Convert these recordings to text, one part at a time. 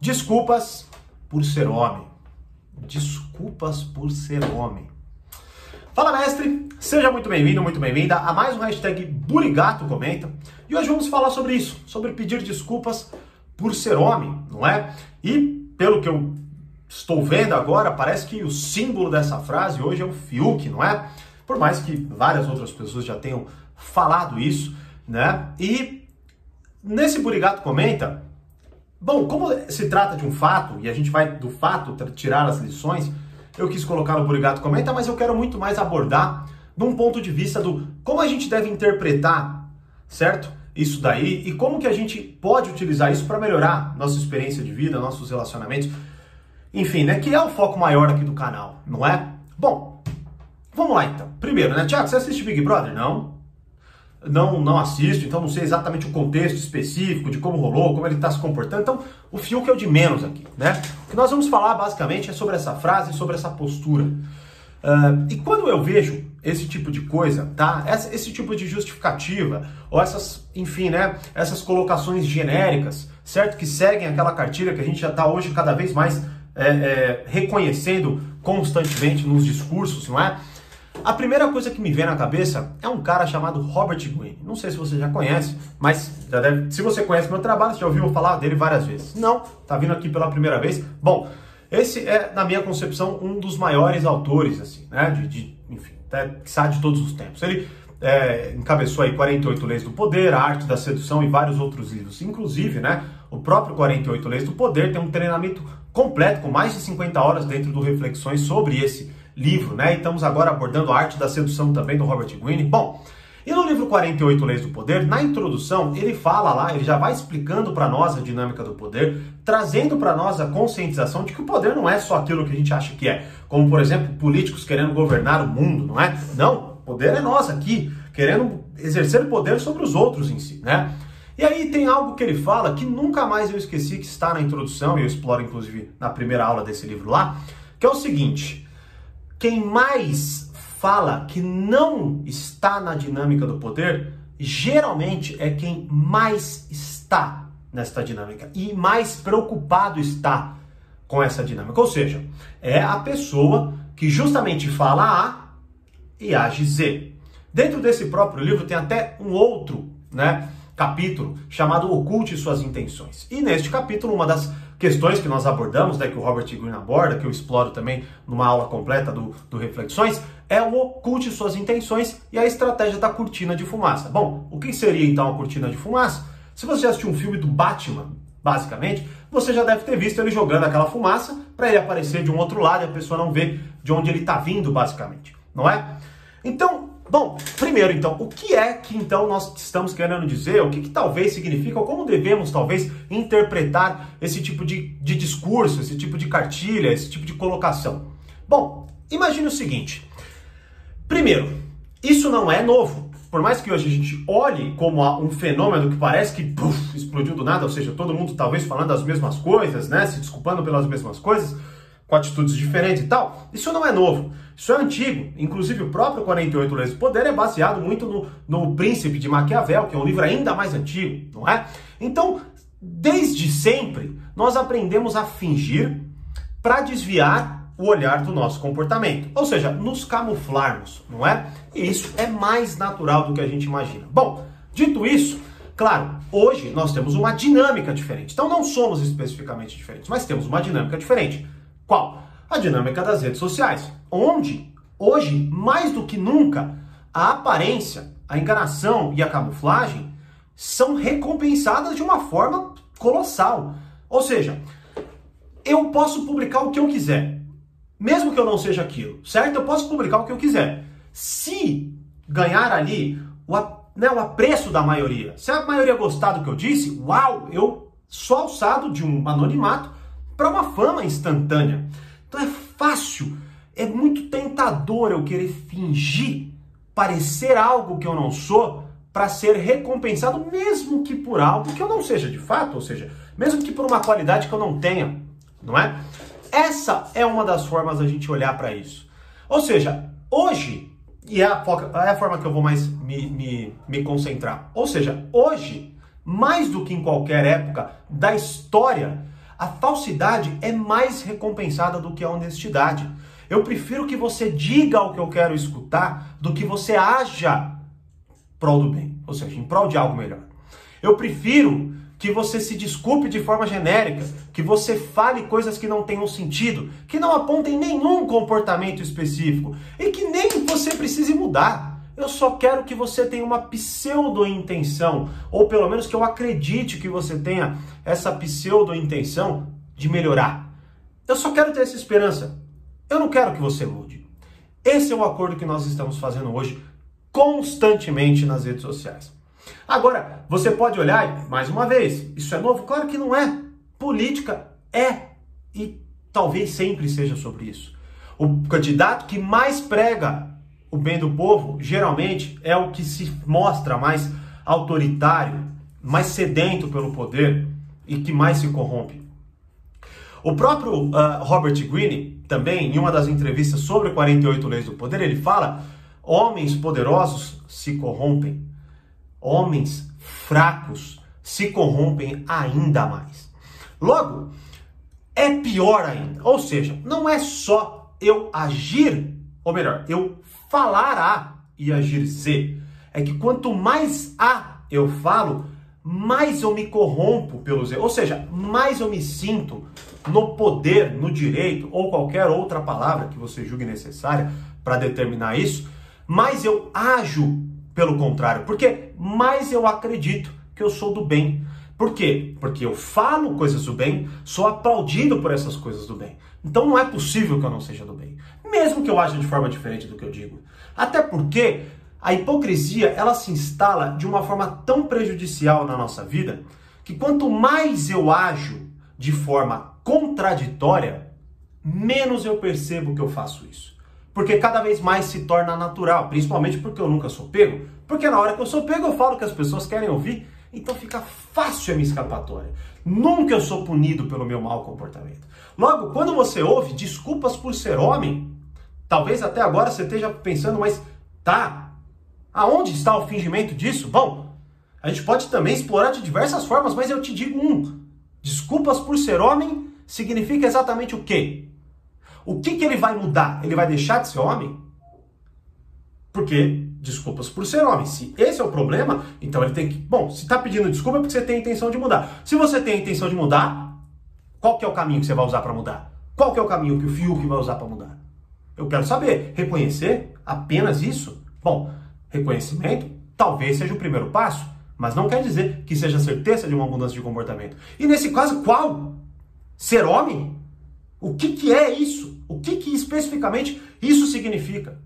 Desculpas por ser homem. Desculpas por ser homem. Fala mestre, seja muito bem-vindo, muito bem-vinda a mais um hashtag Burigato Comenta. E hoje vamos falar sobre isso, sobre pedir desculpas por ser homem, não é? E pelo que eu estou vendo agora, parece que o símbolo dessa frase hoje é o Fiuk, não é? Por mais que várias outras pessoas já tenham falado isso, né? E nesse Burigato Comenta, Bom, como se trata de um fato, e a gente vai do fato tirar as lições, eu quis colocar no Burigato Comenta, mas eu quero muito mais abordar de um ponto de vista do como a gente deve interpretar, certo? Isso daí e como que a gente pode utilizar isso para melhorar nossa experiência de vida, nossos relacionamentos, enfim, né? Que é o foco maior aqui do canal, não é? Bom, vamos lá então. Primeiro, né, Tiago, você assiste Big Brother? Não? Não, não assisto, então não sei exatamente o contexto específico de como rolou, como ele está se comportando. Então, o Fiuk é o de menos aqui, né? O que nós vamos falar basicamente é sobre essa frase, sobre essa postura. Uh, e quando eu vejo esse tipo de coisa, tá? Esse, esse, tipo de justificativa, ou essas, enfim, né? Essas colocações genéricas, certo? Que seguem aquela cartilha que a gente já está hoje cada vez mais é, é, reconhecendo constantemente nos discursos, não é? A primeira coisa que me vem na cabeça é um cara chamado Robert Greene. Não sei se você já conhece, mas já deve, se você conhece meu trabalho, você já ouviu falar dele várias vezes. Não, tá vindo aqui pela primeira vez. Bom, esse é, na minha concepção, um dos maiores autores, assim, né? De, de enfim, até, que de todos os tempos. Ele é, encabeçou aí 48 Leis do Poder, A Arte da Sedução e vários outros livros. Inclusive, né? O próprio 48 Leis do Poder tem um treinamento completo, com mais de 50 horas dentro do Reflexões sobre esse livro, né? E estamos agora abordando a arte da sedução também do Robert Greene. Bom, e no livro 48 Leis do Poder, na introdução, ele fala lá, ele já vai explicando para nós a dinâmica do poder, trazendo para nós a conscientização de que o poder não é só aquilo que a gente acha que é. Como, por exemplo, políticos querendo governar o mundo, não é? Não, o poder é nós aqui, querendo exercer poder sobre os outros em si, né? E aí tem algo que ele fala que nunca mais eu esqueci que está na introdução, e eu exploro inclusive na primeira aula desse livro lá, que é o seguinte: quem mais fala que não está na dinâmica do poder, geralmente é quem mais está nesta dinâmica e mais preocupado está com essa dinâmica. Ou seja, é a pessoa que justamente fala A e age Z. Dentro desse próprio livro tem até um outro, né, capítulo chamado Oculte suas intenções. E neste capítulo uma das questões que nós abordamos, né, que o Robert Greene aborda, que eu exploro também numa aula completa do, do Reflexões, é o oculte suas intenções e a estratégia da cortina de fumaça. Bom, o que seria então a cortina de fumaça? Se você assistiu um filme do Batman, basicamente, você já deve ter visto ele jogando aquela fumaça para ele aparecer de um outro lado e a pessoa não ver de onde ele está vindo, basicamente, não é? Então, Bom, primeiro então, o que é que então nós estamos querendo dizer, o que, que talvez significa, ou como devemos talvez interpretar esse tipo de, de discurso, esse tipo de cartilha, esse tipo de colocação? Bom, imagine o seguinte. Primeiro, isso não é novo. Por mais que hoje a gente olhe como um fenômeno que parece que puff, explodiu do nada, ou seja, todo mundo talvez falando as mesmas coisas, né, se desculpando pelas mesmas coisas, com atitudes diferentes e tal, isso não é novo. Isso é antigo. Inclusive, o próprio 48 Leis do Poder é baseado muito no, no Príncipe de Maquiavel, que é um livro ainda mais antigo, não é? Então, desde sempre, nós aprendemos a fingir para desviar o olhar do nosso comportamento. Ou seja, nos camuflarmos, não é? E isso é mais natural do que a gente imagina. Bom, dito isso, claro, hoje nós temos uma dinâmica diferente. Então, não somos especificamente diferentes, mas temos uma dinâmica diferente. Qual? A dinâmica das redes sociais, onde hoje, mais do que nunca, a aparência, a enganação e a camuflagem são recompensadas de uma forma colossal. Ou seja, eu posso publicar o que eu quiser, mesmo que eu não seja aquilo, certo? Eu posso publicar o que eu quiser. Se ganhar ali o, né, o apreço da maioria, se a maioria gostar do que eu disse, uau, eu sou alçado de um anonimato para uma fama instantânea. Então é fácil, é muito tentador eu querer fingir, parecer algo que eu não sou, para ser recompensado, mesmo que por algo que eu não seja de fato, ou seja, mesmo que por uma qualidade que eu não tenha, não é? Essa é uma das formas da gente olhar para isso. Ou seja, hoje, e é a, é a, forma que eu vou mais me, me, me concentrar, ou seja, hoje, mais do que em qualquer época da história, A falsidade é mais recompensada do que a honestidade. Eu prefiro que você diga o que eu quero escutar do que você haja prol do bem, ou seja, em prol de algo melhor. Eu prefiro que você se desculpe de forma genérica, que você fale coisas que não tenham sentido, que não apontem nenhum comportamento específico e que nem você precise mudar. Eu só quero que você tenha uma pseudo-intenção, ou pelo menos que eu acredite que você tenha essa pseudo-intenção de melhorar. Eu só quero ter essa esperança. Eu não quero que você mude. Esse é o acordo que nós estamos fazendo hoje constantemente nas redes sociais. Agora, você pode olhar, mais uma vez, isso é novo? Claro que não é. Política é e talvez sempre seja sobre isso. O candidato que mais prega o bem do povo, geralmente é o que se mostra mais autoritário, mais sedento pelo poder e que mais se corrompe. O próprio uh, Robert Greene, também, em uma das entrevistas sobre 48 Leis do Poder, ele fala: homens poderosos se corrompem, homens fracos se corrompem ainda mais. Logo, é pior ainda. Ou seja, não é só eu agir, ou melhor, eu falar A e agir Z. É que quanto mais A eu falo, mais eu me corrompo pelo Z. Ou seja, mais eu me sinto no poder, no direito, ou qualquer outra palavra que você julgue necessária para determinar isso, mais eu ajo pelo contrário, porque mais eu acredito que eu sou do bem. Por quê? Porque eu falo coisas do bem, sou aplaudido por essas coisas do bem. Então não é possível que eu não seja do bem, mesmo que eu aja de forma diferente do que eu digo. Até porque a hipocrisia, ela se instala de uma forma tão prejudicial na nossa vida, que quanto mais eu ajo de forma contraditória, menos eu percebo que eu faço isso. Porque cada vez mais se torna natural, principalmente porque eu nunca sou pego. Porque na hora que eu sou pego, eu falo que as pessoas querem ouvir, então fica fácil a minha escapatória. Nunca eu sou punido pelo meu mau comportamento. Logo, quando você ouve desculpas por ser homem, talvez até agora você esteja pensando, mas tá, aonde está o fingimento disso? Bom, a gente pode também explorar de diversas formas, mas eu te digo um: desculpas por ser homem significa exatamente o quê? O que, que ele vai mudar? Ele vai deixar de ser homem? Porque, desculpas por ser homem. Se esse é o problema, então ele tem que. Bom, se está pedindo desculpa é porque você tem a intenção de mudar. Se você tem a intenção de mudar, qual que é o caminho que você vai usar para mudar? Qual que é o caminho que o Fiuk vai usar para mudar? Eu quero saber. Reconhecer apenas isso? Bom, reconhecimento talvez seja o primeiro passo, mas não quer dizer que seja certeza de uma mudança de comportamento. E nesse caso, qual? Ser homem? O que, que é isso? O que, que especificamente isso significa?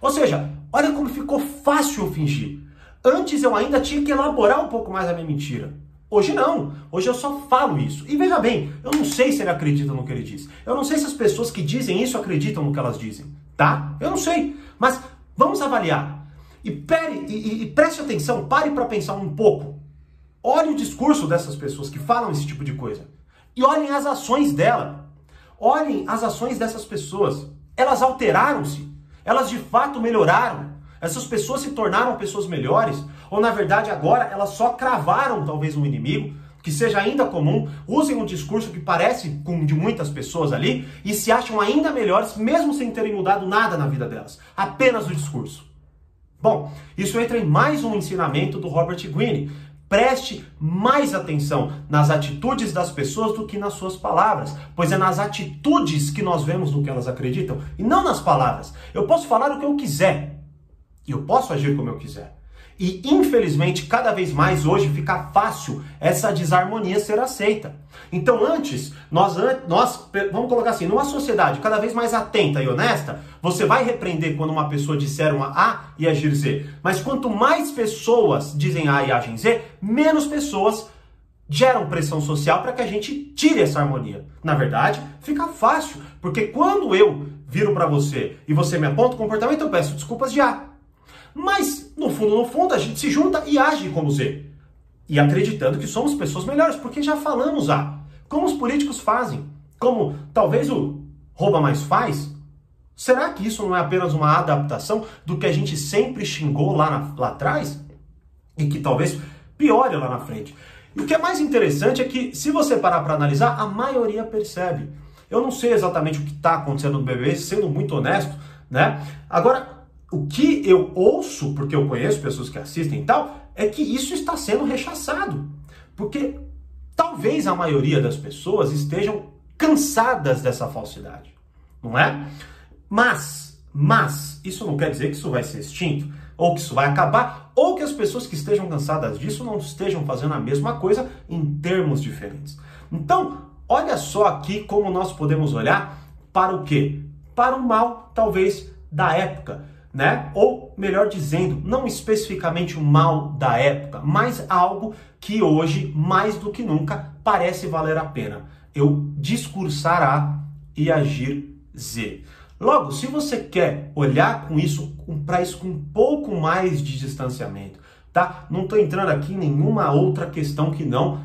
Ou seja, olha como ficou fácil fingir. Antes eu ainda tinha que elaborar um pouco mais a minha mentira. Hoje não. Hoje eu só falo isso. E veja bem, eu não sei se ele acredita no que ele diz. Eu não sei se as pessoas que dizem isso acreditam no que elas dizem. Tá? Eu não sei. Mas vamos avaliar. E, pere, e, e preste atenção, pare para pensar um pouco. Olhe o discurso dessas pessoas que falam esse tipo de coisa. E olhem as ações dela. Olhem as ações dessas pessoas. Elas alteraram-se. Elas de fato melhoraram. Essas pessoas se tornaram pessoas melhores. Ou na verdade agora elas só cravaram talvez um inimigo que seja ainda comum, usem um discurso que parece com de muitas pessoas ali e se acham ainda melhores mesmo sem terem mudado nada na vida delas, apenas o discurso. Bom, isso entra em mais um ensinamento do Robert Greene, Preste mais atenção nas atitudes das pessoas do que nas suas palavras, pois é nas atitudes que nós vemos no que elas acreditam e não nas palavras. Eu posso falar o que eu quiser e eu posso agir como eu quiser. E infelizmente, cada vez mais hoje fica fácil essa desarmonia ser aceita. Então, antes, nós, nós vamos colocar assim, numa sociedade cada vez mais atenta e honesta, você vai repreender quando uma pessoa disser uma A e agir Z. Mas quanto mais pessoas dizem A e agem Z, menos pessoas geram pressão social para que a gente tire essa harmonia. Na verdade, fica fácil, porque quando eu viro para você e você me aponta o comportamento, eu peço desculpas de A. Mas, no fundo, no fundo, a gente se junta e age como Z. E acreditando que somos pessoas melhores, porque já falamos A. Como os políticos fazem. Como talvez o rouba mais faz. Será que isso não é apenas uma adaptação do que a gente sempre xingou lá, na, lá atrás? E que talvez piore lá na frente. E o que é mais interessante é que, se você parar para analisar, a maioria percebe. Eu não sei exatamente o que está acontecendo no BBB, sendo muito honesto, né? Agora, o que eu ouço, porque eu conheço pessoas que assistem e tal, é que isso está sendo rechaçado. Porque talvez a maioria das pessoas estejam cansadas dessa falsidade, não é? Mas, mas, isso não quer dizer que isso vai ser extinto, ou que isso vai acabar, ou que as pessoas que estejam cansadas disso não estejam fazendo a mesma coisa em termos diferentes. Então, olha só aqui como nós podemos olhar para o quê? Para o mal, talvez, da época né? Ou melhor dizendo, não especificamente o mal da época, mas algo que hoje, mais do que nunca, parece valer a pena. Eu discursar A e agir Z. Logo, se você quer olhar com isso, para isso com um pouco mais de distanciamento, tá? Não estou entrando aqui em nenhuma outra questão que não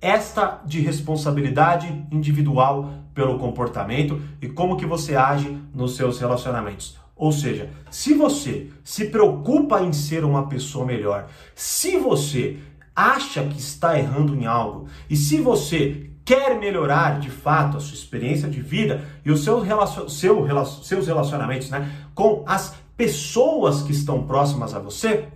esta de responsabilidade individual pelo comportamento e como que você age nos seus relacionamentos. Ou seja, se você se preocupa em ser uma pessoa melhor, se você acha que está errando em algo e se você quer melhorar de fato a sua experiência de vida e os seus, relacion... seu, seus relacionamentos né, com as pessoas que estão próximas a você,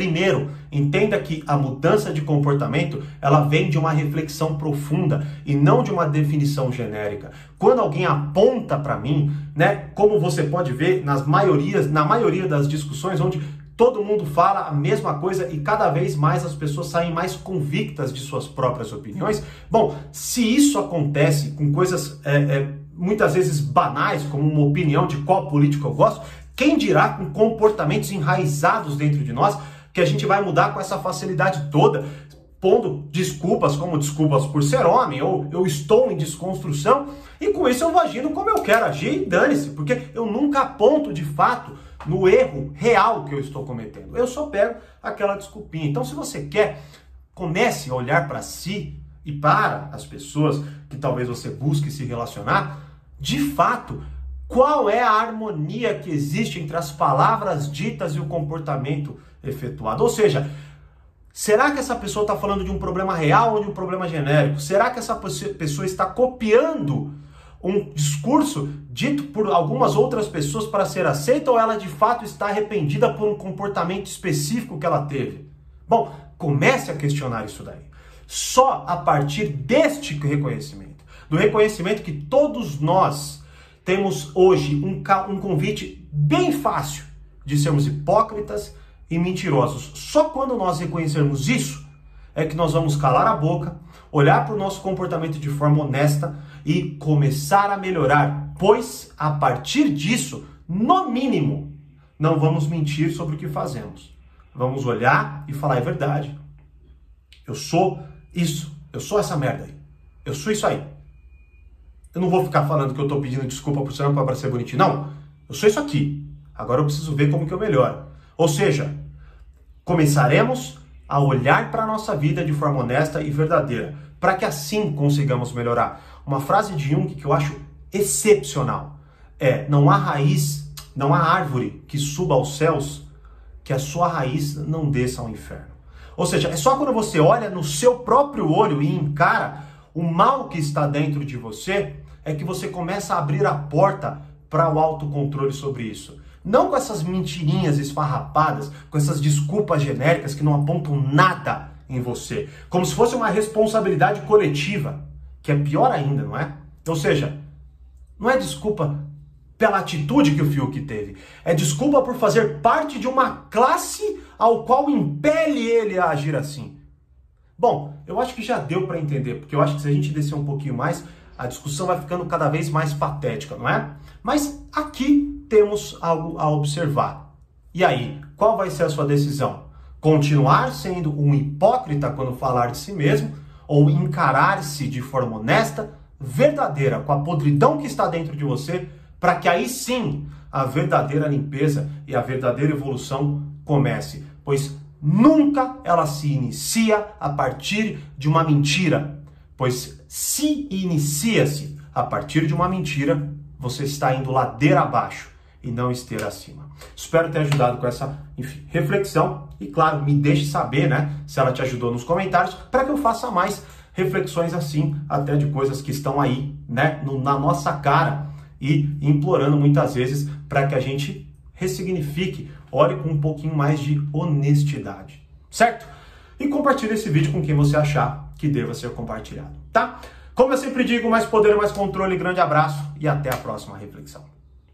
Primeiro, entenda que a mudança de comportamento, ela vem de uma reflexão profunda e não de uma definição genérica. Quando alguém aponta para mim, né, como você pode ver nas maiorias, na maioria das discussões onde todo mundo fala a mesma coisa e cada vez mais as pessoas saem mais convictas de suas próprias opiniões. Bom, se isso acontece com coisas é, é, muitas vezes banais, como uma opinião de qual político eu gosto, quem dirá com comportamentos enraizados dentro de nós? Que a gente vai mudar com essa facilidade toda, pondo desculpas como desculpas por ser homem, ou eu estou em desconstrução, e com isso eu vou agindo como eu quero agir e dane-se, porque eu nunca aponto de fato no erro real que eu estou cometendo. Eu só pego aquela desculpinha. Então, se você quer, comece a olhar para si e para as pessoas que talvez você busque se relacionar, de fato, qual é a harmonia que existe entre as palavras ditas e o comportamento efetuado. Ou seja, será que essa pessoa está falando de um problema real ou de um problema genérico? Será que essa pessoa está copiando um discurso dito por algumas outras pessoas para ser aceita ou ela de fato está arrependida por um comportamento específico que ela teve? Bom, comece a questionar isso daí. Só a partir deste reconhecimento, do reconhecimento que todos nós temos hoje um, um convite bem fácil de sermos hipócritas, e mentirosos. Só quando nós reconhecermos isso é que nós vamos calar a boca, olhar para o nosso comportamento de forma honesta e começar a melhorar, pois a partir disso, no mínimo, não vamos mentir sobre o que fazemos. Vamos olhar e falar é verdade. Eu sou isso, eu sou essa merda aí. Eu sou isso aí. Eu não vou ficar falando que eu estou pedindo desculpa por ser para ser bonitinho. Não, eu sou isso aqui. Agora eu preciso ver como que eu melhoro. Ou seja, começaremos a olhar para a nossa vida de forma honesta e verdadeira, para que assim consigamos melhorar. Uma frase de Jung que eu acho excepcional é: não há raiz, não há árvore que suba aos céus que a sua raiz não desça ao inferno. Ou seja, é só quando você olha no seu próprio olho e encara o mal que está dentro de você, é que você começa a abrir a porta para o autocontrole sobre isso. Não com essas mentirinhas esfarrapadas, com essas desculpas genéricas que não apontam nada em você. Como se fosse uma responsabilidade coletiva, que é pior ainda, não é? Ou seja, não é desculpa pela atitude que o Fiuk teve, é desculpa por fazer parte de uma classe ao qual impele ele a agir assim. Bom, eu acho que já deu para entender, porque eu acho que se a gente descer um pouquinho mais, a discussão vai ficando cada vez mais patética, não é? Mas aqui temos algo a observar. E aí, qual vai ser a sua decisão? Continuar sendo um hipócrita quando falar de si mesmo ou encarar-se de forma honesta, verdadeira, com a podridão que está dentro de você, para que aí sim a verdadeira limpeza e a verdadeira evolução comece? Pois nunca ela se inicia a partir de uma mentira, pois se inicia-se a partir de uma mentira, você está indo ladeira abaixo e não esteira acima. Espero ter ajudado com essa enfim, reflexão e, claro, me deixe saber né, se ela te ajudou nos comentários para que eu faça mais reflexões assim, até de coisas que estão aí né, no, na nossa cara e implorando muitas vezes para que a gente ressignifique, olhe com um pouquinho mais de honestidade, certo? E compartilhe esse vídeo com quem você achar que deva ser compartilhado, tá? Como eu sempre digo, mais poder, mais controle, grande abraço e até a próxima reflexão.